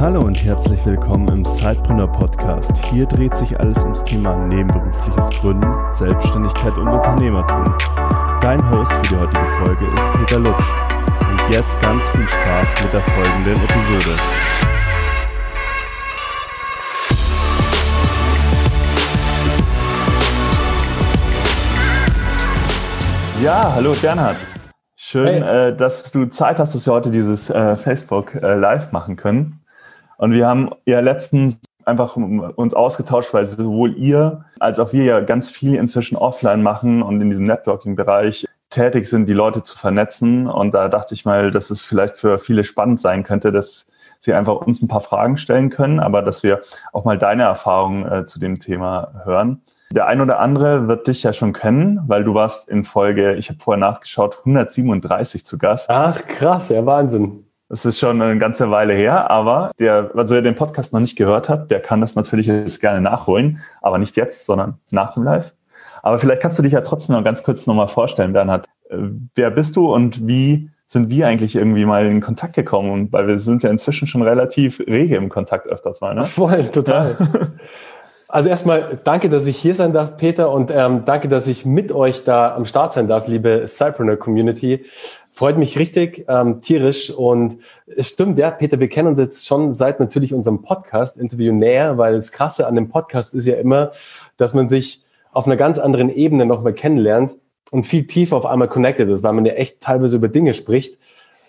Hallo und herzlich willkommen im Sidepreneur Podcast. Hier dreht sich alles ums Thema nebenberufliches Gründen, Selbstständigkeit und Unternehmertum. Dein Host für die heutige Folge ist Peter Lutsch. Und jetzt ganz viel Spaß mit der folgenden Episode. Ja, hallo Bernhard. Schön, hey. äh, dass du Zeit hast, dass wir heute dieses äh, Facebook äh, live machen können. Und wir haben ja letztens einfach uns ausgetauscht, weil sowohl ihr als auch wir ja ganz viel inzwischen offline machen und in diesem Networking-Bereich tätig sind, die Leute zu vernetzen. Und da dachte ich mal, dass es vielleicht für viele spannend sein könnte, dass sie einfach uns ein paar Fragen stellen können, aber dass wir auch mal deine Erfahrungen äh, zu dem Thema hören. Der ein oder andere wird dich ja schon kennen, weil du warst in Folge, ich habe vorher nachgeschaut, 137 zu Gast. Ach krass, ja Wahnsinn. Das ist schon eine ganze Weile her, aber der, also wer den Podcast noch nicht gehört hat, der kann das natürlich jetzt gerne nachholen, aber nicht jetzt, sondern nach dem Live. Aber vielleicht kannst du dich ja trotzdem noch ganz kurz nochmal vorstellen, Bernhard. Äh, wer bist du und wie sind wir eigentlich irgendwie mal in Kontakt gekommen? Weil wir sind ja inzwischen schon relativ rege im Kontakt öfters mal, ne? Voll, total. Ja. Also erstmal danke, dass ich hier sein darf, Peter, und ähm, danke, dass ich mit euch da am Start sein darf, liebe Cypreneur Community. Freut mich richtig ähm, tierisch und es stimmt, ja, Peter, wir kennen uns jetzt schon seit natürlich unserem Podcast-Interview näher, weil das Krasse an dem Podcast ist ja immer, dass man sich auf einer ganz anderen Ebene nochmal kennenlernt und viel tiefer auf einmal connected ist, weil man ja echt teilweise über Dinge spricht,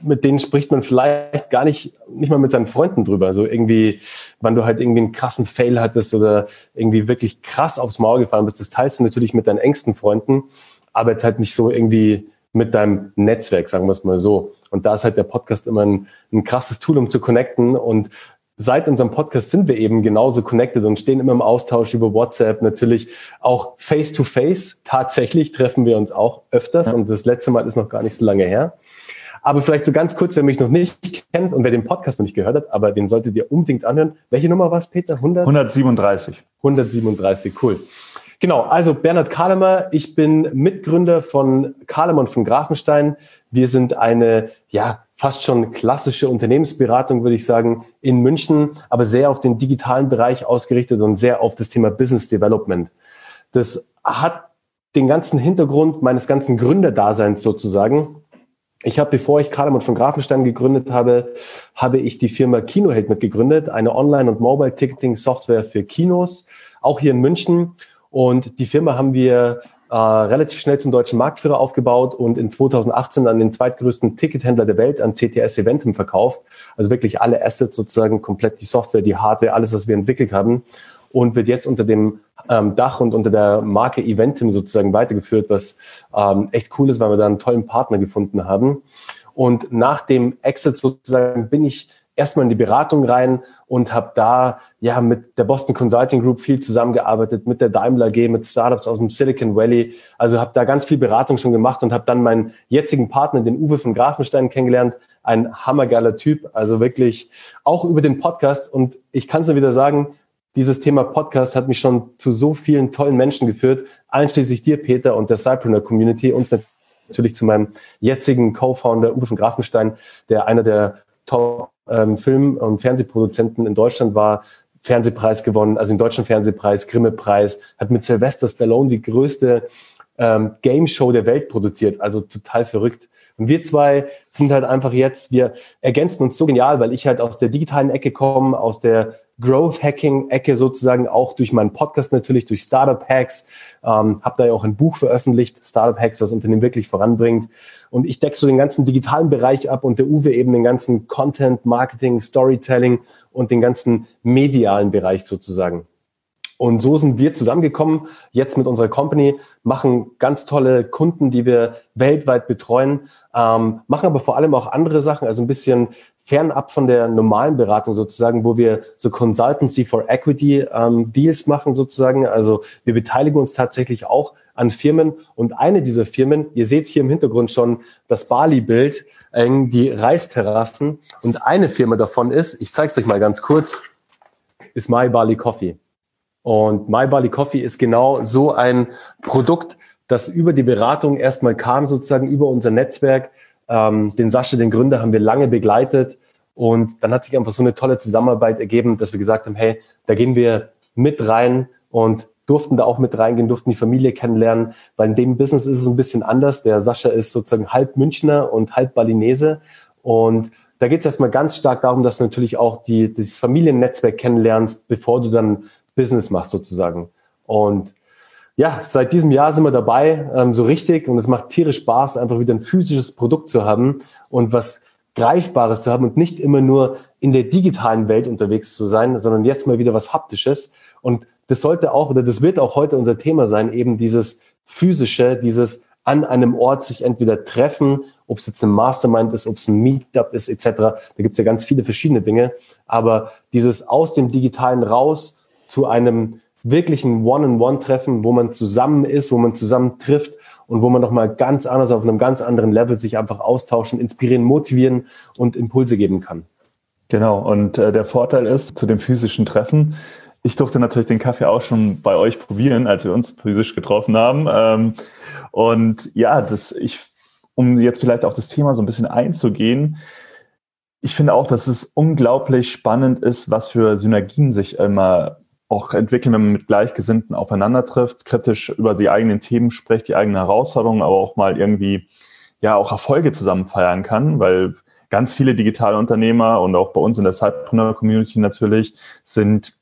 mit denen spricht man vielleicht gar nicht, nicht mal mit seinen Freunden drüber. So irgendwie, wann du halt irgendwie einen krassen Fail hattest oder irgendwie wirklich krass aufs Maul gefallen bist, das teilst du natürlich mit deinen engsten Freunden, aber jetzt halt nicht so irgendwie mit deinem Netzwerk, sagen wir es mal so. Und da ist halt der Podcast immer ein, ein krasses Tool, um zu connecten. Und seit unserem Podcast sind wir eben genauso connected und stehen immer im Austausch über WhatsApp, natürlich auch face to face. Tatsächlich treffen wir uns auch öfters ja. und das letzte Mal ist noch gar nicht so lange her. Aber vielleicht so ganz kurz, wer mich noch nicht kennt und wer den Podcast noch nicht gehört hat, aber den solltet ihr unbedingt anhören. Welche Nummer war es, Peter? 100? 137. 137, cool. Genau, also Bernhard Kahlemer, ich bin Mitgründer von Kahlemer und von Grafenstein. Wir sind eine, ja, fast schon klassische Unternehmensberatung, würde ich sagen, in München, aber sehr auf den digitalen Bereich ausgerichtet und sehr auf das Thema Business Development. Das hat den ganzen Hintergrund meines ganzen Gründerdaseins sozusagen. Ich habe, bevor ich Karlmann von Grafenstein gegründet habe, habe ich die Firma Kinoheld mitgegründet, eine Online- und Mobile-Ticketing-Software für Kinos, auch hier in München. Und die Firma haben wir äh, relativ schnell zum deutschen Marktführer aufgebaut und in 2018 an den zweitgrößten Tickethändler der Welt, an CTS Eventum verkauft. Also wirklich alle Assets sozusagen, komplett die Software, die Hardware, alles, was wir entwickelt haben und wird jetzt unter dem ähm, Dach und unter der Marke Eventim sozusagen weitergeführt, was ähm, echt cool ist, weil wir da einen tollen Partner gefunden haben. Und nach dem Exit sozusagen bin ich erstmal in die Beratung rein und habe da ja mit der Boston Consulting Group viel zusammengearbeitet, mit der Daimler AG, mit Startups aus dem Silicon Valley. Also habe da ganz viel Beratung schon gemacht und habe dann meinen jetzigen Partner, den Uwe von Grafenstein, kennengelernt. Ein hammergeiler Typ, also wirklich auch über den Podcast. Und ich kann es nur wieder sagen, dieses Thema Podcast hat mich schon zu so vielen tollen Menschen geführt, einschließlich dir, Peter, und der Cypreneur Community und natürlich zu meinem jetzigen Co-Founder Uwe von Grafenstein, der einer der Top ähm, Film- und Fernsehproduzenten in Deutschland war, Fernsehpreis gewonnen, also den deutschen Fernsehpreis, Grimme-Preis, hat mit Sylvester Stallone die größte ähm, Game Show der Welt produziert, also total verrückt. Und wir zwei sind halt einfach jetzt, wir ergänzen uns so genial, weil ich halt aus der digitalen Ecke komme, aus der Growth Hacking Ecke sozusagen, auch durch meinen Podcast natürlich, durch Startup Hacks, ähm, habe da ja auch ein Buch veröffentlicht, Startup Hacks, was Unternehmen wirklich voranbringt. Und ich decke so den ganzen digitalen Bereich ab und der Uwe eben den ganzen Content, Marketing, Storytelling und den ganzen medialen Bereich sozusagen. Und so sind wir zusammengekommen, jetzt mit unserer Company, machen ganz tolle Kunden, die wir weltweit betreuen, ähm, machen aber vor allem auch andere Sachen, also ein bisschen fernab von der normalen Beratung sozusagen, wo wir so Consultancy for Equity ähm, Deals machen sozusagen. Also wir beteiligen uns tatsächlich auch an Firmen und eine dieser Firmen, ihr seht hier im Hintergrund schon das Bali-Bild, äh, die Reisterrassen und eine Firma davon ist, ich zeige es euch mal ganz kurz, ist My Bali Coffee. Und My Bali Coffee ist genau so ein Produkt, das über die Beratung erstmal kam, sozusagen über unser Netzwerk. Ähm, den Sascha, den Gründer, haben wir lange begleitet Und dann hat sich einfach so eine tolle Zusammenarbeit ergeben, dass wir gesagt haben, hey, da gehen wir mit rein und durften da auch mit reingehen, durften die Familie kennenlernen, weil in dem Business ist es ein bisschen anders. Der Sascha ist sozusagen halb Münchner und halb Balinese und da geht es erstmal ganz stark darum, dass du natürlich auch die, das Familiennetzwerk kennenlernst, bevor du dann Business machst sozusagen. Und ja, seit diesem Jahr sind wir dabei, ähm, so richtig. Und es macht tierisch Spaß, einfach wieder ein physisches Produkt zu haben und was Greifbares zu haben und nicht immer nur in der digitalen Welt unterwegs zu sein, sondern jetzt mal wieder was Haptisches. Und das sollte auch, oder das wird auch heute unser Thema sein, eben dieses physische, dieses an einem Ort sich entweder treffen, ob es jetzt ein Mastermind ist, ob es ein Meetup ist, etc. Da gibt es ja ganz viele verschiedene Dinge. Aber dieses aus dem Digitalen raus zu einem wirklichen One-on-One-Treffen, wo man zusammen ist, wo man zusammen trifft und wo man nochmal ganz anders auf einem ganz anderen Level sich einfach austauschen, inspirieren, motivieren und Impulse geben kann. Genau, und äh, der Vorteil ist zu dem physischen Treffen, ich durfte natürlich den Kaffee auch schon bei euch probieren, als wir uns physisch getroffen haben. Ähm, und ja, das, ich, um jetzt vielleicht auf das Thema so ein bisschen einzugehen, ich finde auch, dass es unglaublich spannend ist, was für Synergien sich immer auch entwickeln, wenn man mit Gleichgesinnten aufeinander trifft, kritisch über die eigenen Themen spricht, die eigenen Herausforderungen, aber auch mal irgendwie ja auch Erfolge zusammen feiern kann, weil ganz viele digitale Unternehmer und auch bei uns in der Sidepreneur-Community natürlich sind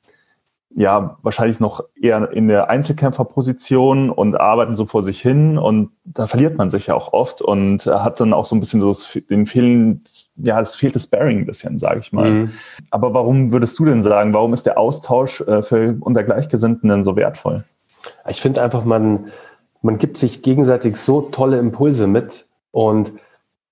ja wahrscheinlich noch eher in der Einzelkämpferposition und arbeiten so vor sich hin und da verliert man sich ja auch oft und hat dann auch so ein bisschen so den fehlen, ja, es fehlt das Bearing ein bisschen, sage ich mal. Mhm. Aber warum würdest du denn sagen, warum ist der Austausch äh, für unter Gleichgesinnten denn so wertvoll? Ich finde einfach, man, man gibt sich gegenseitig so tolle Impulse mit und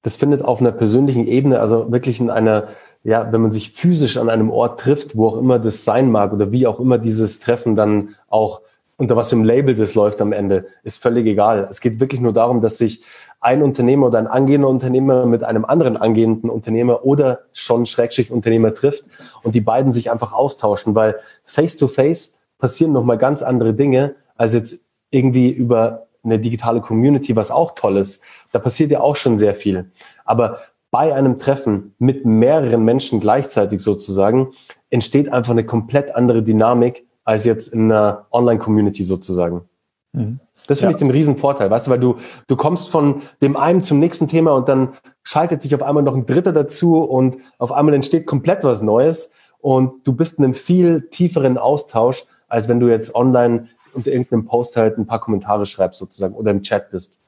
das findet auf einer persönlichen Ebene, also wirklich in einer ja, wenn man sich physisch an einem Ort trifft, wo auch immer das sein mag oder wie auch immer dieses Treffen dann auch unter was einem Label das läuft am Ende, ist völlig egal. Es geht wirklich nur darum, dass sich ein Unternehmer oder ein angehender Unternehmer mit einem anderen angehenden Unternehmer oder schon Schrägstrich Unternehmer trifft und die beiden sich einfach austauschen, weil face to face passieren nochmal ganz andere Dinge als jetzt irgendwie über eine digitale Community, was auch toll ist. Da passiert ja auch schon sehr viel. Aber bei einem Treffen mit mehreren Menschen gleichzeitig sozusagen entsteht einfach eine komplett andere Dynamik als jetzt in einer Online-Community sozusagen. Mhm. Das finde ja. ich den riesen Vorteil, weißt du, weil du, du kommst von dem einen zum nächsten Thema und dann schaltet sich auf einmal noch ein Dritter dazu und auf einmal entsteht komplett was Neues und du bist in einem viel tieferen Austausch, als wenn du jetzt online unter irgendeinem Post halt ein paar Kommentare schreibst sozusagen oder im Chat bist.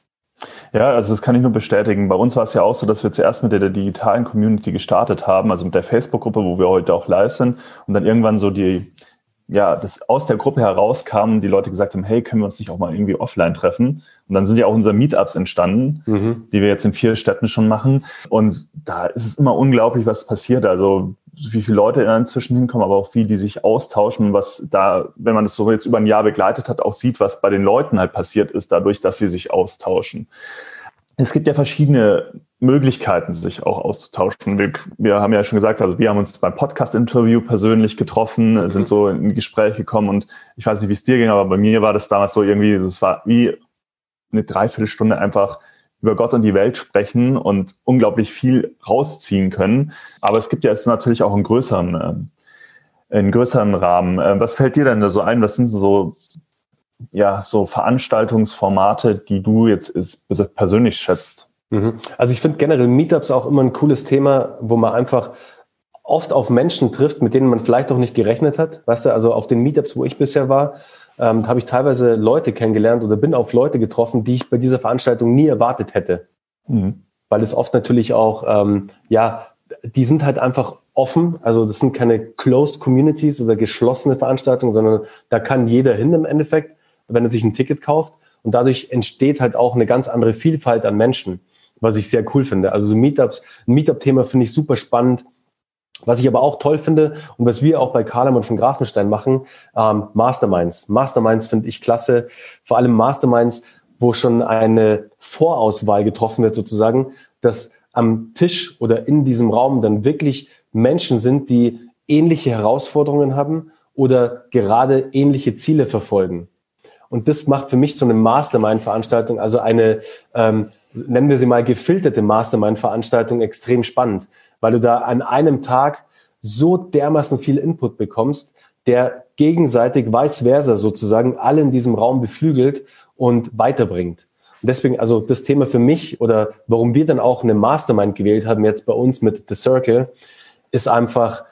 Ja, also das kann ich nur bestätigen. Bei uns war es ja auch so, dass wir zuerst mit der, der digitalen Community gestartet haben, also mit der Facebook-Gruppe, wo wir heute auch live sind, und dann irgendwann so die, ja, das aus der Gruppe herauskam, die Leute gesagt haben, hey, können wir uns nicht auch mal irgendwie offline treffen? Und dann sind ja auch unsere Meetups entstanden, mhm. die wir jetzt in vier Städten schon machen. Und da ist es immer unglaublich, was passiert. Also wie viele Leute inzwischen hinkommen, aber auch wie die sich austauschen, was da, wenn man das so jetzt über ein Jahr begleitet hat, auch sieht, was bei den Leuten halt passiert ist, dadurch, dass sie sich austauschen. Es gibt ja verschiedene Möglichkeiten, sich auch auszutauschen. Wir, wir haben ja schon gesagt, also wir haben uns beim Podcast-Interview persönlich getroffen, mhm. sind so in Gespräche gekommen und ich weiß nicht, wie es dir ging, aber bei mir war das damals so irgendwie, es war wie eine Dreiviertelstunde einfach über Gott und die Welt sprechen und unglaublich viel rausziehen können. Aber es gibt ja jetzt natürlich auch einen größeren, äh, einen größeren Rahmen. Äh, was fällt dir denn da so ein? Was sind so, ja, so Veranstaltungsformate, die du jetzt ist, persönlich schätzt? Mhm. Also ich finde generell Meetups auch immer ein cooles Thema, wo man einfach oft auf Menschen trifft, mit denen man vielleicht auch nicht gerechnet hat. Weißt du, also auf den Meetups, wo ich bisher war, ähm, habe ich teilweise Leute kennengelernt oder bin auf Leute getroffen, die ich bei dieser Veranstaltung nie erwartet hätte. Mhm. Weil es oft natürlich auch, ähm, ja, die sind halt einfach offen. Also das sind keine closed Communities oder geschlossene Veranstaltungen, sondern da kann jeder hin im Endeffekt, wenn er sich ein Ticket kauft. Und dadurch entsteht halt auch eine ganz andere Vielfalt an Menschen, was ich sehr cool finde. Also so Meetups, ein Meetup-Thema finde ich super spannend was ich aber auch toll finde und was wir auch bei Kahlemann von Grafenstein machen, ähm, Masterminds. Masterminds finde ich klasse. Vor allem Masterminds, wo schon eine Vorauswahl getroffen wird sozusagen, dass am Tisch oder in diesem Raum dann wirklich Menschen sind, die ähnliche Herausforderungen haben oder gerade ähnliche Ziele verfolgen. Und das macht für mich so eine Mastermind-Veranstaltung, also eine, ähm, nennen wir sie mal gefilterte Mastermind-Veranstaltung extrem spannend weil du da an einem Tag so dermaßen viel Input bekommst, der gegenseitig vice versa sozusagen alle in diesem Raum beflügelt und weiterbringt. Und deswegen, also das Thema für mich oder warum wir dann auch eine Mastermind gewählt haben, jetzt bei uns mit The Circle, ist einfach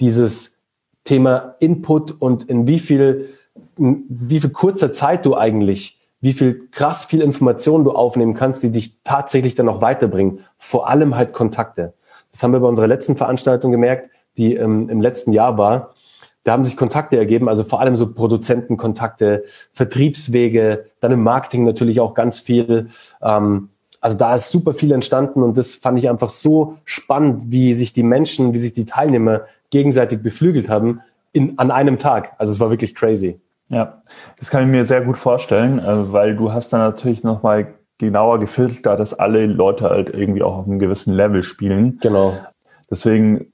dieses Thema Input und in wie viel, wie viel kurzer Zeit du eigentlich, wie viel krass viel Informationen du aufnehmen kannst, die dich tatsächlich dann auch weiterbringen. Vor allem halt Kontakte. Das haben wir bei unserer letzten Veranstaltung gemerkt, die ähm, im letzten Jahr war. Da haben sich Kontakte ergeben, also vor allem so Produzentenkontakte, Vertriebswege, dann im Marketing natürlich auch ganz viel. Ähm, also da ist super viel entstanden und das fand ich einfach so spannend, wie sich die Menschen, wie sich die Teilnehmer gegenseitig beflügelt haben in, an einem Tag. Also es war wirklich crazy. Ja, das kann ich mir sehr gut vorstellen, äh, weil du hast dann natürlich nochmal genauer gefiltert, dass alle Leute halt irgendwie auch auf einem gewissen Level spielen. Genau. Deswegen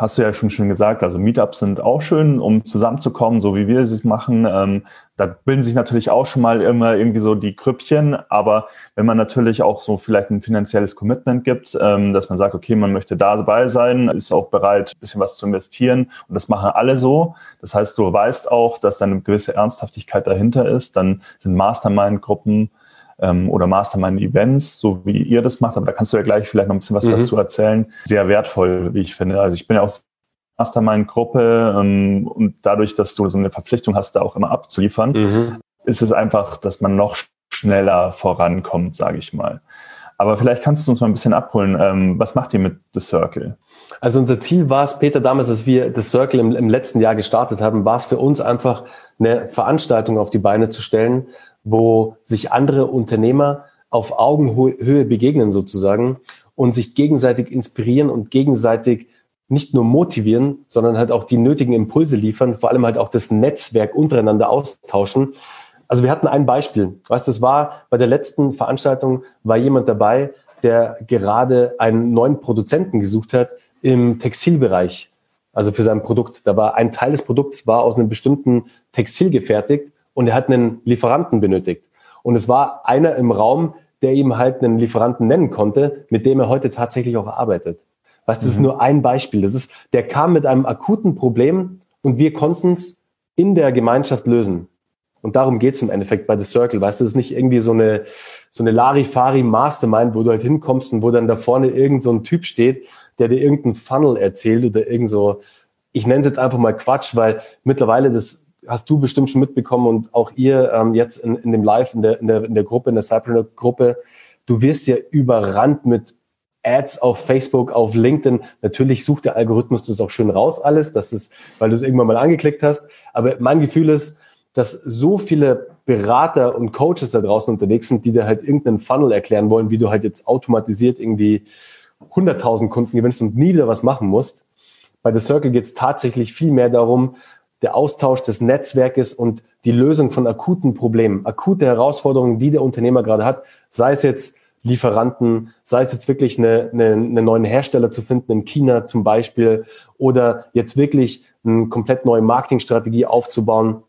hast du ja schon schön gesagt, also Meetups sind auch schön, um zusammenzukommen, so wie wir es machen. Ähm, da bilden sich natürlich auch schon mal immer irgendwie so die Krüppchen, aber wenn man natürlich auch so vielleicht ein finanzielles Commitment gibt, ähm, dass man sagt, okay, man möchte da dabei sein, ist auch bereit, ein bisschen was zu investieren und das machen alle so. Das heißt, du weißt auch, dass da eine gewisse Ernsthaftigkeit dahinter ist, dann sind Mastermind-Gruppen ähm, oder Mastermind-Events, so wie ihr das macht, aber da kannst du ja gleich vielleicht noch ein bisschen was mhm. dazu erzählen. Sehr wertvoll, wie ich finde. Also ich bin ja auch Mastermind-Gruppe ähm, und dadurch, dass du so eine Verpflichtung hast, da auch immer abzuliefern, mhm. ist es einfach, dass man noch schneller vorankommt, sage ich mal. Aber vielleicht kannst du uns mal ein bisschen abholen. Ähm, was macht ihr mit The Circle? Also unser Ziel war es, Peter, damals, als wir The Circle im, im letzten Jahr gestartet haben, war es für uns einfach eine Veranstaltung auf die Beine zu stellen, wo sich andere Unternehmer auf Augenhöhe begegnen sozusagen und sich gegenseitig inspirieren und gegenseitig nicht nur motivieren, sondern halt auch die nötigen Impulse liefern, vor allem halt auch das Netzwerk untereinander austauschen. Also wir hatten ein Beispiel. Weißt, das war bei der letzten Veranstaltung war jemand dabei, der gerade einen neuen Produzenten gesucht hat im Textilbereich. Also für sein Produkt. Da war ein Teil des Produkts war aus einem bestimmten Textil gefertigt und er hat einen Lieferanten benötigt. Und es war einer im Raum, der ihm halt einen Lieferanten nennen konnte, mit dem er heute tatsächlich auch arbeitet. Weißt, das mhm. ist nur ein Beispiel. Das ist, der kam mit einem akuten Problem und wir konnten es in der Gemeinschaft lösen. Und darum geht's im Endeffekt bei The Circle. Weißt du, das ist nicht irgendwie so eine, so eine Larifari-Mastermind, wo du halt hinkommst und wo dann da vorne irgend so ein Typ steht, der dir irgendeinen Funnel erzählt oder irgend so, ich nenne es jetzt einfach mal Quatsch, weil mittlerweile das hast du bestimmt schon mitbekommen und auch ihr ähm, jetzt in, in dem Live, in der, in der, in der Gruppe, in der Cypreneur-Gruppe, du wirst ja überrannt mit Ads auf Facebook, auf LinkedIn. Natürlich sucht der Algorithmus das auch schön raus alles, das ist, weil du es irgendwann mal angeklickt hast. Aber mein Gefühl ist, dass so viele Berater und Coaches da draußen unterwegs sind, die dir halt irgendeinen Funnel erklären wollen, wie du halt jetzt automatisiert irgendwie 100.000 Kunden gewinnst und nie wieder was machen musst. Bei The Circle geht es tatsächlich viel mehr darum, der Austausch des Netzwerkes und die Lösung von akuten Problemen, akute Herausforderungen, die der Unternehmer gerade hat, sei es jetzt Lieferanten, sei es jetzt wirklich eine, eine, eine neuen Hersteller zu finden in China zum Beispiel oder jetzt wirklich eine komplett neue Marketingstrategie aufzubauen.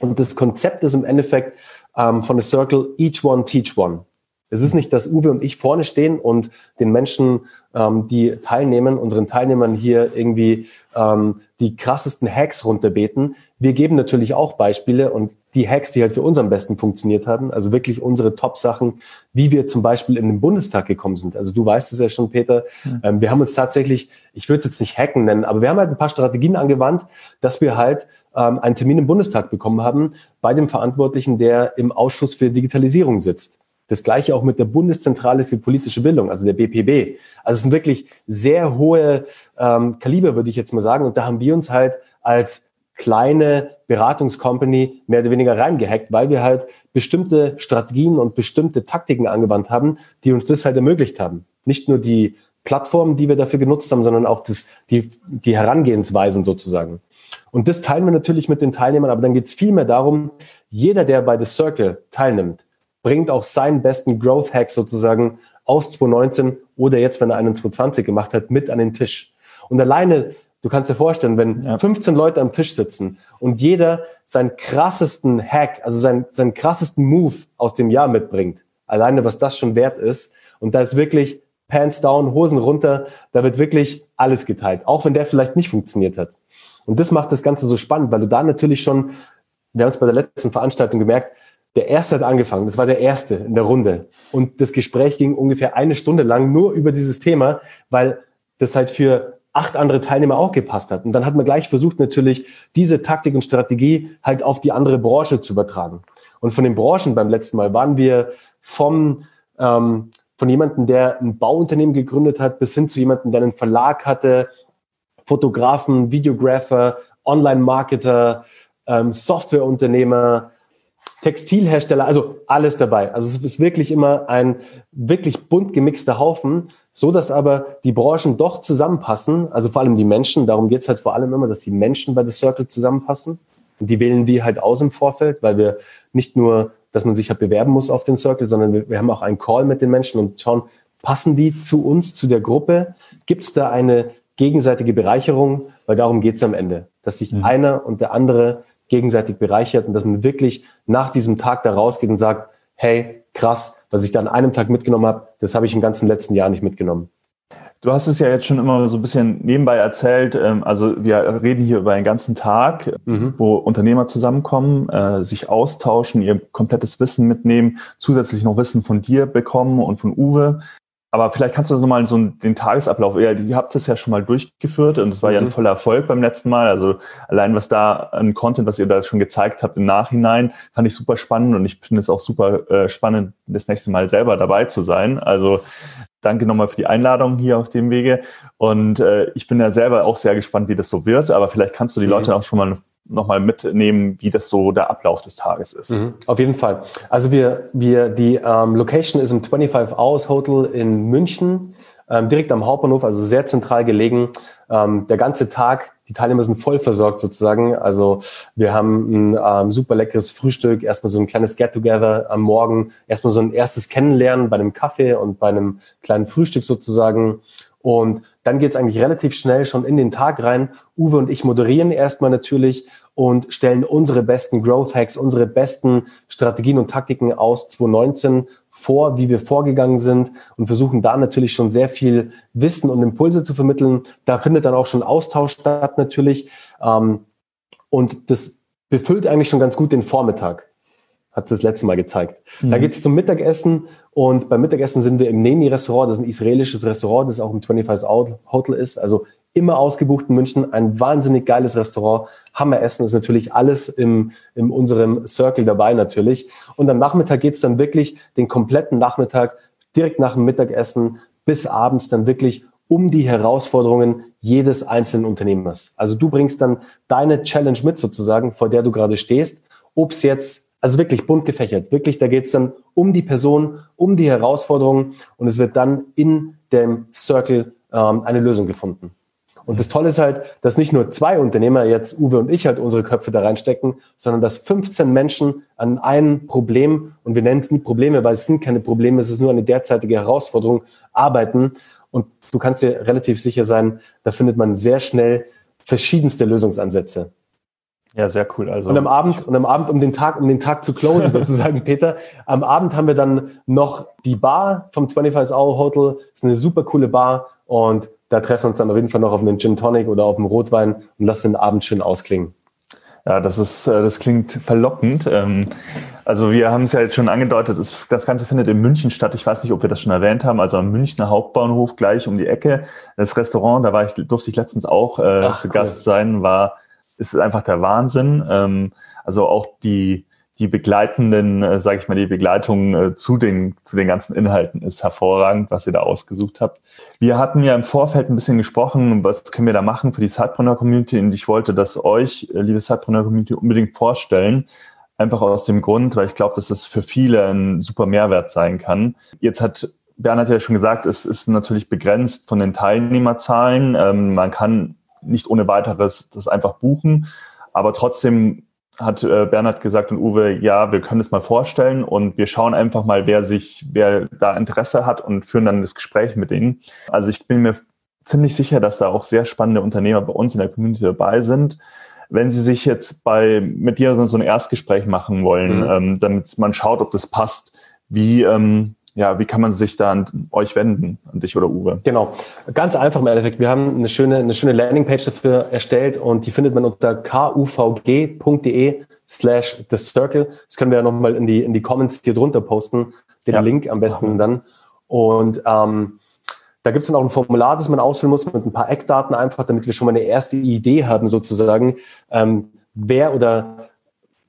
Und das Konzept ist im Endeffekt ähm, von The Circle Each One Teach One. Es ist nicht, dass Uwe und ich vorne stehen und den Menschen, ähm, die teilnehmen, unseren Teilnehmern hier irgendwie ähm, die krassesten Hacks runterbeten. Wir geben natürlich auch Beispiele und die Hacks, die halt für uns am besten funktioniert haben, also wirklich unsere Top-Sachen, wie wir zum Beispiel in den Bundestag gekommen sind. Also du weißt es ja schon, Peter. Ähm, wir haben uns tatsächlich, ich würde es jetzt nicht hacken nennen, aber wir haben halt ein paar Strategien angewandt, dass wir halt ähm, einen Termin im Bundestag bekommen haben bei dem Verantwortlichen, der im Ausschuss für Digitalisierung sitzt. Das gleiche auch mit der Bundeszentrale für politische Bildung, also der BPB. Also es sind wirklich sehr hohe ähm, Kaliber, würde ich jetzt mal sagen. Und da haben wir uns halt als kleine Beratungscompany mehr oder weniger reingehackt, weil wir halt bestimmte Strategien und bestimmte Taktiken angewandt haben, die uns das halt ermöglicht haben. Nicht nur die Plattformen, die wir dafür genutzt haben, sondern auch das, die, die Herangehensweisen sozusagen. Und das teilen wir natürlich mit den Teilnehmern, aber dann geht es vielmehr darum, jeder, der bei The Circle teilnimmt, bringt auch seinen besten Growth Hack sozusagen aus 2019 oder jetzt, wenn er einen 2020 gemacht hat, mit an den Tisch. Und alleine, du kannst dir vorstellen, wenn ja. 15 Leute am Tisch sitzen und jeder seinen krassesten Hack, also seinen, seinen krassesten Move aus dem Jahr mitbringt, alleine was das schon wert ist, und da ist wirklich Pants down, Hosen runter, da wird wirklich alles geteilt, auch wenn der vielleicht nicht funktioniert hat. Und das macht das Ganze so spannend, weil du da natürlich schon, wir haben es bei der letzten Veranstaltung gemerkt, der erste hat angefangen, das war der erste in der Runde. Und das Gespräch ging ungefähr eine Stunde lang nur über dieses Thema, weil das halt für acht andere Teilnehmer auch gepasst hat. Und dann hat man gleich versucht, natürlich diese Taktik und Strategie halt auf die andere Branche zu übertragen. Und von den Branchen beim letzten Mal waren wir vom, ähm, von jemandem, der ein Bauunternehmen gegründet hat, bis hin zu jemandem, der einen Verlag hatte, Fotografen, Videographer, Online-Marketer, ähm, Softwareunternehmer, Textilhersteller, also alles dabei. Also es ist wirklich immer ein wirklich bunt gemixter Haufen, so dass aber die Branchen doch zusammenpassen, also vor allem die Menschen, darum geht's halt vor allem immer, dass die Menschen bei The Circle zusammenpassen. Und die wählen wir halt aus im Vorfeld, weil wir nicht nur, dass man sich halt bewerben muss auf den Circle, sondern wir, wir haben auch einen Call mit den Menschen und schauen, passen die zu uns, zu der Gruppe? Gibt es da eine gegenseitige Bereicherung? Weil darum geht's am Ende, dass sich mhm. einer und der andere gegenseitig bereichert und dass man wirklich nach diesem Tag da rausgeht und sagt, hey, krass, was ich da an einem Tag mitgenommen habe, das habe ich im ganzen letzten Jahr nicht mitgenommen. Du hast es ja jetzt schon immer so ein bisschen nebenbei erzählt. Ähm, also wir reden hier über einen ganzen Tag, mhm. wo Unternehmer zusammenkommen, äh, sich austauschen, ihr komplettes Wissen mitnehmen, zusätzlich noch Wissen von dir bekommen und von Uwe. Aber vielleicht kannst du das nochmal so den Tagesablauf, ihr, ihr habt es ja schon mal durchgeführt und es war mhm. ja ein mhm. voller Erfolg beim letzten Mal. Also allein was da an Content, was ihr da schon gezeigt habt im Nachhinein, fand ich super spannend und ich finde es auch super äh, spannend, das nächste Mal selber dabei zu sein. Also danke nochmal für die Einladung hier auf dem Wege. Und äh, ich bin ja selber auch sehr gespannt, wie das so wird. Aber vielleicht kannst du die mhm. Leute auch schon mal nochmal mitnehmen, wie das so der Ablauf des Tages ist. Mhm, auf jeden Fall. Also wir, wir, die ähm, Location ist im 25 Hours Hotel in München, ähm, direkt am Hauptbahnhof, also sehr zentral gelegen. Ähm, der ganze Tag, die Teilnehmer sind voll versorgt sozusagen. Also wir haben ein ähm, super leckeres Frühstück, erstmal so ein kleines Get-Together am Morgen, erstmal so ein erstes Kennenlernen bei einem Kaffee und bei einem kleinen Frühstück sozusagen. Und dann geht's eigentlich relativ schnell schon in den Tag rein. Uwe und ich moderieren erstmal natürlich und stellen unsere besten Growth Hacks, unsere besten Strategien und Taktiken aus 2019 vor, wie wir vorgegangen sind und versuchen da natürlich schon sehr viel Wissen und Impulse zu vermitteln. Da findet dann auch schon Austausch statt natürlich. Ähm, und das befüllt eigentlich schon ganz gut den Vormittag hat es das letzte Mal gezeigt. Mhm. Da geht es zum Mittagessen und beim Mittagessen sind wir im Neni-Restaurant, das ist ein israelisches Restaurant, das auch im 25 Hotel ist, also immer ausgebucht in München, ein wahnsinnig geiles Restaurant, Hammeressen ist natürlich alles im, in unserem Circle dabei natürlich. Und am Nachmittag geht es dann wirklich den kompletten Nachmittag direkt nach dem Mittagessen bis abends dann wirklich um die Herausforderungen jedes einzelnen Unternehmers. Also du bringst dann deine Challenge mit sozusagen, vor der du gerade stehst, ob es jetzt also wirklich bunt gefächert. Wirklich, da geht es dann um die Person, um die Herausforderungen und es wird dann in dem Circle ähm, eine Lösung gefunden. Und das Tolle ist halt, dass nicht nur zwei Unternehmer, jetzt Uwe und ich, halt unsere Köpfe da reinstecken, sondern dass 15 Menschen an einem Problem, und wir nennen es nie Probleme, weil es sind keine Probleme, es ist nur eine derzeitige Herausforderung, arbeiten. Und du kannst dir relativ sicher sein, da findet man sehr schnell verschiedenste Lösungsansätze. Ja, sehr cool. Also und am Abend, und am Abend, um den Tag, um den Tag zu closen, sozusagen, Peter, am Abend haben wir dann noch die Bar vom 25 Hour Hotel. Das ist eine super coole Bar und da treffen wir uns dann auf jeden Fall noch auf einen Gin Tonic oder auf einen Rotwein und lassen den Abend schön ausklingen. Ja, das ist, äh, das klingt verlockend. Ähm, also wir haben es ja jetzt schon angedeutet, das Ganze findet in München statt. Ich weiß nicht, ob wir das schon erwähnt haben. Also am Münchner Hauptbahnhof gleich um die Ecke. Das Restaurant, da war ich, durfte ich letztens auch äh, Ach, zu cool. Gast sein, war ist einfach der Wahnsinn. Ähm, also auch die, die begleitenden, äh, sage ich mal, die Begleitung äh, zu, den, zu den ganzen Inhalten ist hervorragend, was ihr da ausgesucht habt. Wir hatten ja im Vorfeld ein bisschen gesprochen, was können wir da machen für die Sidepreneur-Community und ich wollte das euch, äh, liebe Sidepreneur-Community, unbedingt vorstellen. Einfach aus dem Grund, weil ich glaube, dass das für viele ein super Mehrwert sein kann. Jetzt hat Bernhard ja schon gesagt, es ist natürlich begrenzt von den Teilnehmerzahlen. Ähm, man kann nicht ohne weiteres das einfach buchen. Aber trotzdem hat äh, Bernhard gesagt und Uwe, ja, wir können es mal vorstellen und wir schauen einfach mal, wer sich, wer da Interesse hat und führen dann das Gespräch mit ihnen. Also ich bin mir ziemlich sicher, dass da auch sehr spannende Unternehmer bei uns in der Community dabei sind. Wenn Sie sich jetzt bei mit dir so ein Erstgespräch machen wollen, mhm. ähm, damit man schaut, ob das passt, wie, ähm, ja, wie kann man sich da an euch wenden, an dich oder Uwe? Genau, ganz einfach im Endeffekt. Wir haben eine schöne, eine schöne Landingpage dafür erstellt und die findet man unter kuvg.de slash the circle. Das können wir ja nochmal in die, in die Comments hier drunter posten, den ja. Link am besten dann. Und ähm, da gibt es dann auch ein Formular, das man ausfüllen muss mit ein paar Eckdaten einfach, damit wir schon mal eine erste Idee haben sozusagen, ähm, wer oder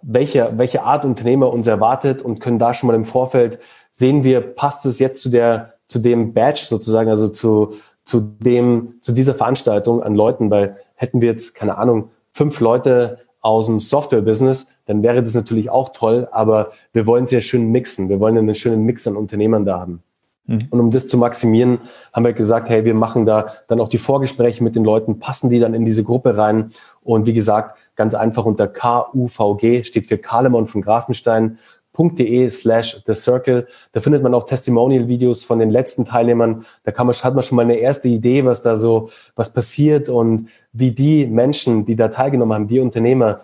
welche, welche Art Unternehmer uns erwartet und können da schon mal im Vorfeld sehen wir, passt es jetzt zu der, zu dem Badge sozusagen, also zu, zu dem, zu dieser Veranstaltung an Leuten, weil hätten wir jetzt, keine Ahnung, fünf Leute aus dem Software-Business, dann wäre das natürlich auch toll, aber wir wollen sehr schön mixen. Wir wollen einen schönen Mix an Unternehmern da haben. Mhm. Und um das zu maximieren, haben wir gesagt, hey, wir machen da dann auch die Vorgespräche mit den Leuten, passen die dann in diese Gruppe rein. Und wie gesagt, ganz einfach unter KUVG steht für Kalemann von Grafenstein de slash The Circle. Da findet man auch Testimonial-Videos von den letzten Teilnehmern. Da kann man, hat man schon mal eine erste Idee, was da so, was passiert und wie die Menschen, die da teilgenommen haben, die Unternehmer,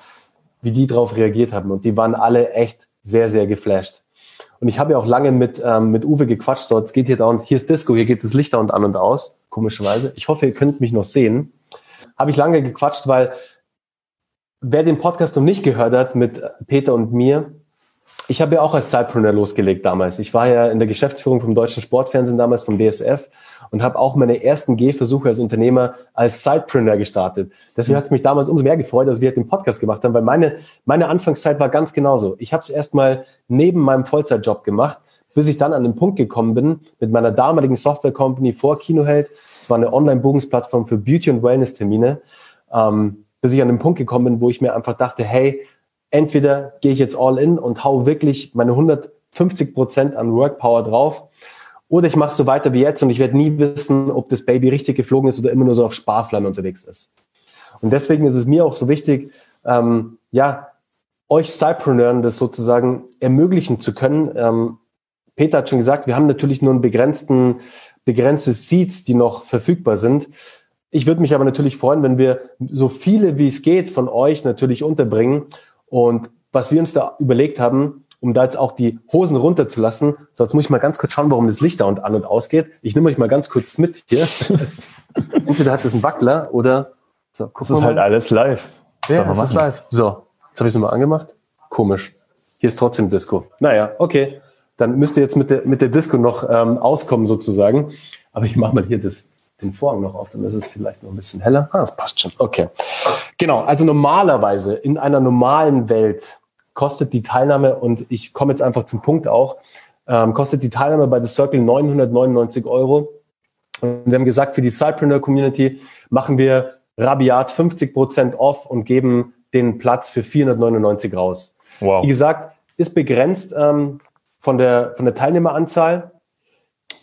wie die darauf reagiert haben. Und die waren alle echt sehr, sehr geflasht. Und ich habe ja auch lange mit, ähm, mit Uwe gequatscht. So, jetzt geht hier da und hier ist Disco, hier geht das Licht da und an und aus, komischerweise. Ich hoffe, ihr könnt mich noch sehen. Habe ich lange gequatscht, weil wer den Podcast noch nicht gehört hat mit Peter und mir, ich habe ja auch als Sidepreneur losgelegt damals. Ich war ja in der Geschäftsführung vom deutschen Sportfernsehen damals, vom DSF und habe auch meine ersten Gehversuche als Unternehmer als Sidepreneur gestartet. Deswegen hat es mich damals umso mehr gefreut, dass wir den Podcast gemacht haben, weil meine, meine Anfangszeit war ganz genauso. Ich habe es erstmal neben meinem Vollzeitjob gemacht, bis ich dann an den Punkt gekommen bin mit meiner damaligen Software-Company vor Kinoheld. Es war eine Online-Buchungsplattform für Beauty- und Wellness-Termine. Ähm, bis ich an den Punkt gekommen bin, wo ich mir einfach dachte, hey, entweder gehe ich jetzt all in und hau wirklich meine 150 Prozent an Workpower drauf oder ich mache so weiter wie jetzt und ich werde nie wissen, ob das Baby richtig geflogen ist oder immer nur so auf Sparflamme unterwegs ist. Und deswegen ist es mir auch so wichtig, ähm, ja, euch Cypreneuren das sozusagen ermöglichen zu können. Ähm, Peter hat schon gesagt, wir haben natürlich nur einen begrenzten, begrenzte Seats, die noch verfügbar sind. Ich würde mich aber natürlich freuen, wenn wir so viele wie es geht von euch natürlich unterbringen und was wir uns da überlegt haben, um da jetzt auch die Hosen runterzulassen, so jetzt muss ich mal ganz kurz schauen, warum das Licht da und an und ausgeht. Ich nehme euch mal ganz kurz mit hier. Entweder hat es einen Wackler oder so, guck Das ist halt alles live. Ja, das ist live. So, jetzt habe ich es nochmal angemacht. Komisch. Hier ist trotzdem Disco. Naja, okay. Dann müsst ihr jetzt mit der, mit der Disco noch ähm, auskommen sozusagen. Aber ich mache mal hier das, den Vorhang noch auf, dann ist es vielleicht noch ein bisschen heller. Ah, das passt schon. Okay. Genau, also normalerweise in einer normalen Welt kostet die Teilnahme, und ich komme jetzt einfach zum Punkt auch, ähm, kostet die Teilnahme bei The Circle 999 Euro. Und wir haben gesagt, für die Cypreneur Community machen wir rabiat 50 Prozent off und geben den Platz für 499 raus. Wow. Wie gesagt, ist begrenzt ähm, von, der, von der Teilnehmeranzahl.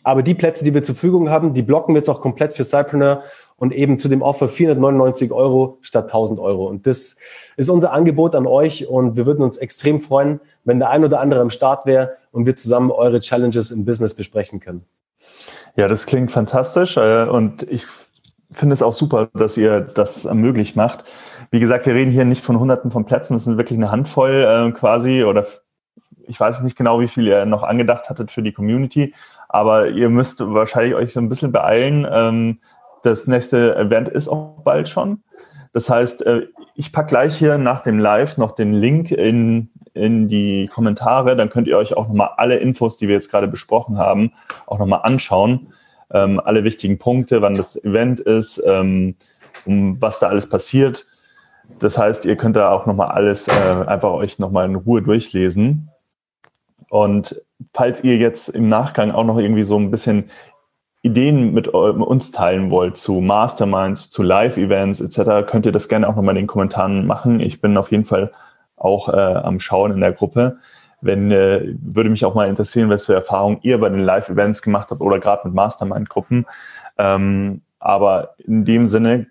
Aber die Plätze, die wir zur Verfügung haben, die blocken wir jetzt auch komplett für Cypreneur und eben zu dem Offer 499 Euro statt 1000 Euro. Und das ist unser Angebot an euch und wir würden uns extrem freuen, wenn der ein oder andere am Start wäre und wir zusammen eure Challenges im Business besprechen können. Ja, das klingt fantastisch äh, und ich finde es auch super, dass ihr das möglich macht. Wie gesagt, wir reden hier nicht von Hunderten von Plätzen, es sind wirklich eine Handvoll äh, quasi oder ich weiß nicht genau, wie viel ihr noch angedacht hattet für die Community, aber ihr müsst wahrscheinlich euch so ein bisschen beeilen. Ähm, das nächste Event ist auch bald schon. Das heißt, äh, ich packe gleich hier nach dem Live noch den Link in, in die Kommentare. Dann könnt ihr euch auch nochmal alle Infos, die wir jetzt gerade besprochen haben, auch nochmal anschauen. Ähm, alle wichtigen Punkte, wann das Event ist, ähm, um was da alles passiert. Das heißt, ihr könnt da auch nochmal alles äh, einfach euch nochmal in Ruhe durchlesen. Und falls ihr jetzt im Nachgang auch noch irgendwie so ein bisschen Ideen mit uns teilen wollt zu Masterminds, zu Live-Events etc., könnt ihr das gerne auch nochmal in den Kommentaren machen. Ich bin auf jeden Fall auch äh, am Schauen in der Gruppe. Wenn, äh, würde mich auch mal interessieren, was für Erfahrungen ihr bei den Live-Events gemacht habt oder gerade mit Mastermind-Gruppen. Ähm, aber in dem Sinne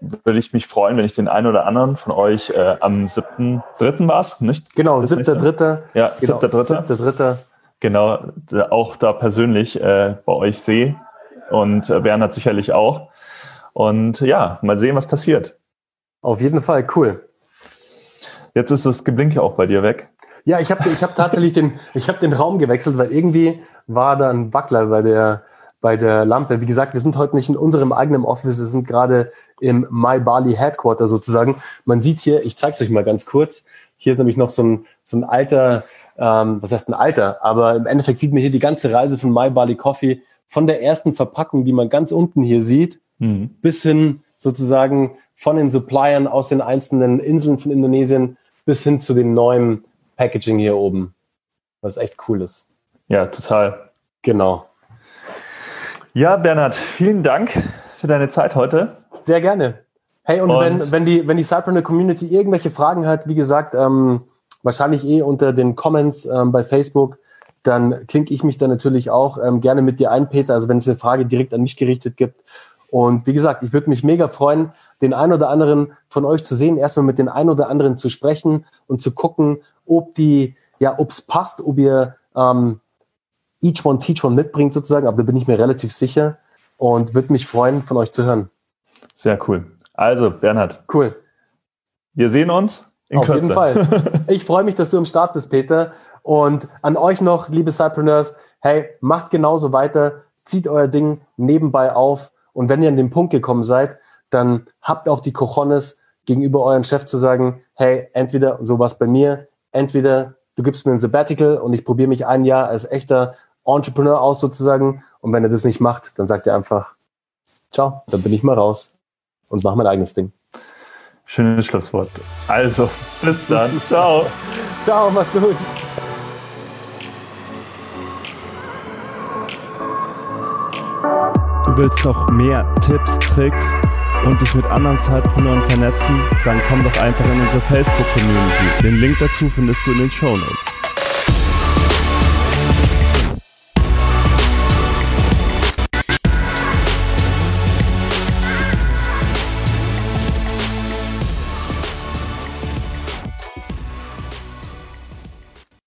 würde ich mich freuen, wenn ich den einen oder anderen von euch äh, am 7.3. war es, nicht? Genau, 7.3. Ja, genau, 7.3. 7.3. Genau, auch da persönlich äh, bei euch sehe und äh, Bernhard sicherlich auch. Und ja, mal sehen, was passiert. Auf jeden Fall, cool. Jetzt ist das Geblinke auch bei dir weg. Ja, ich habe ich hab tatsächlich den, ich hab den Raum gewechselt, weil irgendwie war da ein Wackler bei der, bei der Lampe. Wie gesagt, wir sind heute nicht in unserem eigenen Office, wir sind gerade im My Bali Headquarter sozusagen. Man sieht hier, ich zeige es euch mal ganz kurz, hier ist nämlich noch so ein, so ein alter, ähm, was heißt ein alter, aber im Endeffekt sieht man hier die ganze Reise von My Bali Coffee von der ersten Verpackung, die man ganz unten hier sieht, mhm. bis hin sozusagen von den Suppliern aus den einzelnen Inseln von Indonesien bis hin zu dem neuen Packaging hier oben. Was echt cool ist. Ja, total. Genau. Ja, Bernhard, vielen Dank für deine Zeit heute. Sehr gerne. Hey, und, und wenn, wenn die, wenn die Cypreneur Community irgendwelche Fragen hat, wie gesagt, ähm, wahrscheinlich eh unter den Comments ähm, bei Facebook, dann klinke ich mich da natürlich auch ähm, gerne mit dir ein, Peter. Also wenn es eine Frage direkt an mich gerichtet gibt. Und wie gesagt, ich würde mich mega freuen, den einen oder anderen von euch zu sehen, erstmal mit den einen oder anderen zu sprechen und zu gucken, ob die, ja, ob es passt, ob ihr ähm, Each One Teach One mitbringt sozusagen, aber da bin ich mir relativ sicher und würde mich freuen, von euch zu hören. Sehr cool. Also, Bernhard. Cool. Wir sehen uns in Auf Kürze. jeden Fall. Ich freue mich, dass du im Start bist, Peter. Und an euch noch, liebe Cypreneurs, hey, macht genauso weiter, zieht euer Ding nebenbei auf und wenn ihr an den Punkt gekommen seid, dann habt auch die Cojones gegenüber euren Chef zu sagen, hey, entweder sowas bei mir, entweder du gibst mir ein Sabbatical und ich probiere mich ein Jahr als echter Entrepreneur aus sozusagen und wenn er das nicht macht, dann sagt er einfach, ciao, dann bin ich mal raus und mache mein eigenes Ding. Schönes Schlusswort. Also, bis dann. ciao. Ciao, mach's gut. Du willst noch mehr Tipps, Tricks und dich mit anderen Zeitpreneuren vernetzen? Dann komm doch einfach in unsere Facebook-Community. Den Link dazu findest du in den Show Notes.